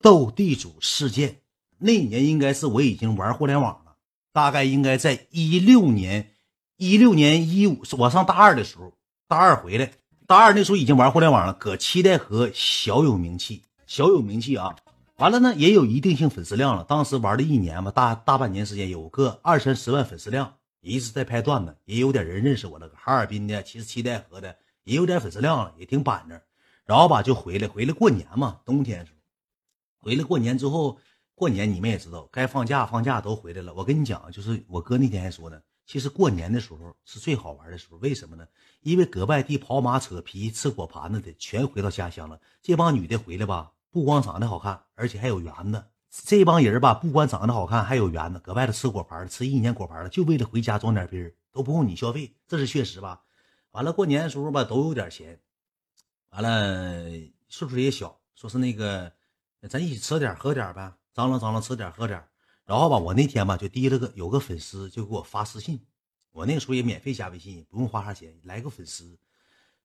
斗地主事件。那年应该是我已经玩互联网了，大概应该在一六年、一六年一五，我上大二的时候，大二回来，大二那时候已经玩互联网了，搁七代河小有名气，小有名气啊。完了呢，也有一定性粉丝量了。当时玩了一年吧，大大半年时间，有个二三十万粉丝量，一直在拍段子，也有点人认识我了。哈尔滨的，其实七代河的也有点粉丝量了，也挺板正。然后吧，就回来，回来过年嘛，冬天时候，回来过年之后。过年你们也知道，该放假放假都回来了。我跟你讲，就是我哥那天还说呢，其实过年的时候是最好玩的时候。为什么呢？因为搁外地跑马、扯皮、吃果盘子的全回到家乡了。这帮女的回来吧，不光长得好看，而且还有缘子。这帮人吧，不光长得好看，还有缘子。搁外头吃果盘，吃一年果盘了，就为了回家装点逼都不用你消费，这是确实吧？完了，过年的时候吧，都有点钱。完了，岁数也小，说是那个，咱一起吃点喝点呗。张罗张罗，吃点喝点然后吧，我那天吧就提了个有个粉丝就给我发私信，我那个时候也免费加微信，不用花啥钱。来个粉丝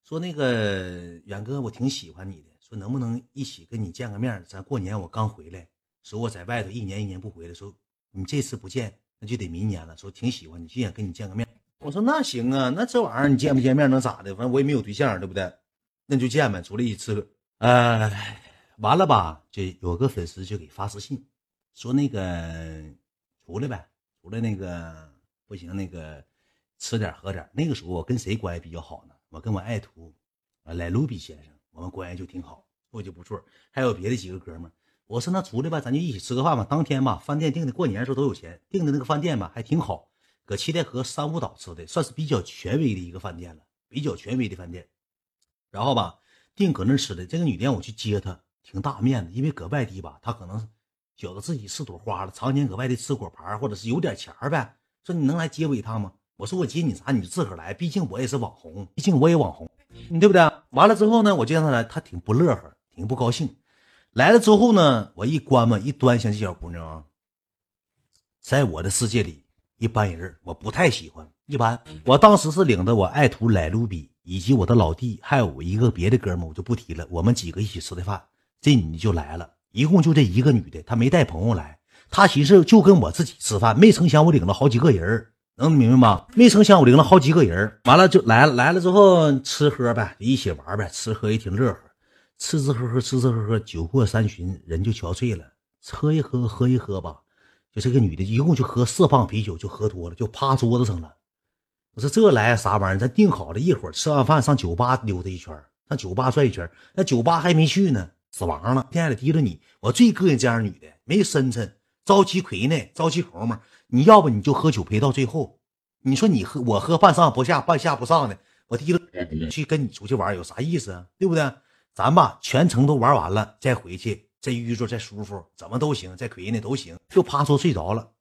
说那个远哥，我挺喜欢你的，说能不能一起跟你见个面？咱过年我刚回来，说我在外头一年一年不回来，说你这次不见那就得明年了。说挺喜欢你，就想跟你见个面。我说那行啊，那这玩意儿你见不见面能咋的？反正我也没有对象，对不对？那就见呗，出来一次。哎。完了吧，就有个粉丝就给发私信，说那个出来呗，出来那个不行，那个吃点喝点。那个时候我跟谁关系比较好呢？我跟我爱徒啊，莱卢比先生，我们关系就挺好，过就不错。还有别的几个哥们我说那出来吧，咱就一起吃个饭吧。当天吧，饭店订的，过年的时候都有钱订的那个饭店吧，还挺好，搁七台河三五岛吃的，算是比较权威的一个饭店了，比较权威的饭店。然后吧，订搁那吃的，这个女的让我去接她。挺大面子，因为搁外地吧，他可能觉得自己是朵花了，常年搁外地吃果盘，或者是有点钱呗。说你能来接我一趟吗？我说我接你啥？你就自个来，毕竟我也是网红，毕竟我也网红，你对不对？完了之后呢，我就让他来，他挺不乐呵，挺不高兴。来了之后呢，我一关嘛，一端详这小姑娘，在我的世界里，一般人我不太喜欢，一般。我当时是领着我爱徒莱卢比以及我的老弟，还有我一个别的哥们，我就不提了。我们几个一起吃的饭。这女的就来了，一共就这一个女的，她没带朋友来，她寻思就跟我自己吃饭，没成想我领了好几个人能明白吗？没成想我领了好几个人完了就来了，来了之后吃喝呗，一起玩呗，吃喝也挺乐呵，吃吃喝喝，吃吃喝喝，酒过三巡，人就憔悴了，喝一喝，喝一喝吧，就这个女的一共就喝四磅啤酒，就喝多了，就趴桌子上了。我说这来啥玩意儿？咱定好了一会儿吃完饭上酒吧溜达一圈，上酒吧转一圈，那酒吧还没去呢。死亡了，天还得提着你。我最膈应这样女的，没深沉，着急亏呢，着急口嘛。你要不你就喝酒陪到最后。你说你喝我喝半上不下，半下不上的，我提着去跟你出去玩有啥意思啊？对不对？咱吧全程都玩完了再回去，再遇着再舒服，怎么都行，再亏呢都行。就趴说睡着了，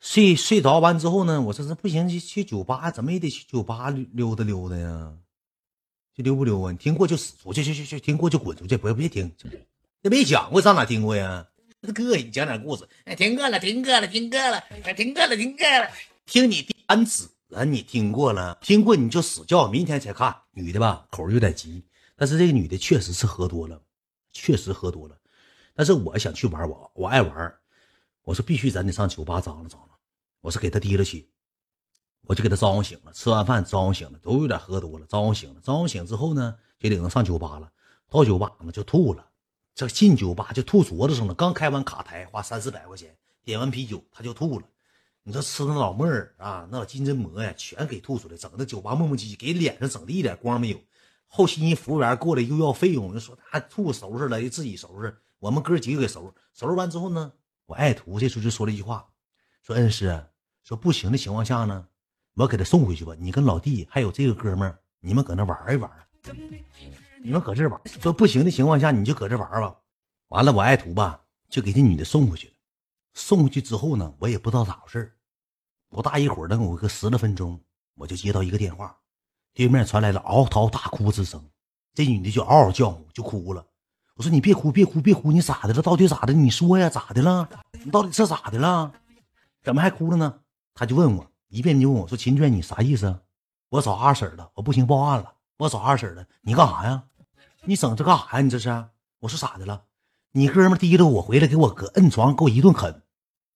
睡睡着完之后呢，我说这不行，去去酒吧，怎么也得去酒吧溜达溜达呀。就溜不溜啊？你听过就死出去，去去去！听过就滚出去，不要别听。那没讲过，上哪听过呀？那膈应，讲点故事。哎，听过了，听过了，听过了，哎，听过了，听过了。听你第三次了，你听过了，听过你就死叫，明天才看。女的吧，口有点急，但是这个女的确实是喝多了，确实喝多了。但是我想去玩，我我爱玩。我说必须咱得上酒吧张罗张罗。我是给她提了去。我就给他招呼醒了，吃完饭招呼醒了，都有点喝多了，招呼醒了，招呼醒之后呢，就领着上酒吧了。到酒吧呢就吐了，这进酒吧就吐桌子上了。刚开完卡台，花三四百块钱点完啤酒，他就吐了。你说吃那老妹儿啊，那老金针蘑呀，全给吐出来，整的酒吧磨磨唧唧，给脸上整的一点光没有。后期人服务员过来又要费用，就说他吐收拾了，自己收拾。我们哥几个给收拾，收拾完之后呢，我爱徒这时候就说了一句话，说恩师，说不行的情况下呢。我给他送回去吧，你跟老弟还有这个哥们儿，你们搁那玩一玩。你们搁这玩，说不行的情况下，你就搁这玩吧。完了，我爱徒吧，就给这女的送回去了。送回去之后呢，我也不知道咋回事不大一会儿，等我个十来分钟，我就接到一个电话，对面传来了嗷嗷大哭之声。这女的就嗷嗷叫，就哭了。我说你别哭，别哭，别哭，你咋的了？到底咋的？你说呀，咋的了？你到底是咋的了？怎么还哭了呢？他就问我。一遍就问我说：“秦娟，你啥意思？我找二婶了，我不行报案了。我找二婶了，你干啥呀？你整这干啥呀？你这是？我说咋的了？你哥们提着我回来，给我搁摁床给我一顿啃，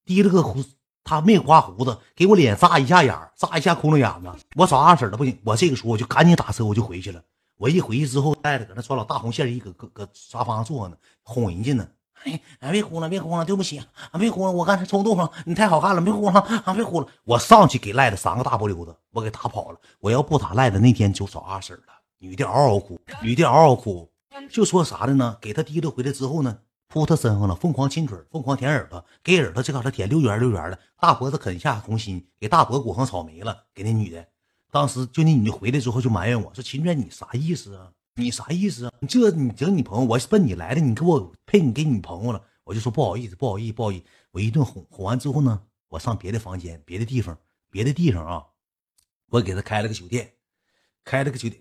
提着个胡，他没刮胡子，给我脸扎一下眼扎一下窟窿眼子。我找二婶了，不行，我这个时候我就赶紧打车，我就回去了。我一回去之后，带着搁那穿老大红线衣，搁搁搁沙发上坐呢，哄人家呢。哎哎，别哭了，别哭了，对不起啊，别哭了，我刚才冲动了，你太好看了，别哭了啊，别哭了。我上去给赖子三个大波溜子，我给打跑了。我要不打赖子，那天就找二婶了。女的嗷嗷哭，女的嗷嗷哭，就说啥的呢？给他提溜回来之后呢，扑他身上了，疯狂亲嘴，疯狂舔耳朵，给耳朵这嘎达舔溜圆溜圆的，大脖子啃下红心，给大脖裹上草莓了，给那女的。当时就那女的回来之后就埋怨我说：“秦娟，你啥意思啊？你啥意思啊？你这你整你朋友，我是奔你来的，你给我配你给你朋友了。”我就说不好意思，不好意思，不好意思。我一顿哄哄完之后呢，我上别的房间、别的地方、别的地方啊，我给他开了个酒店，开了个酒店。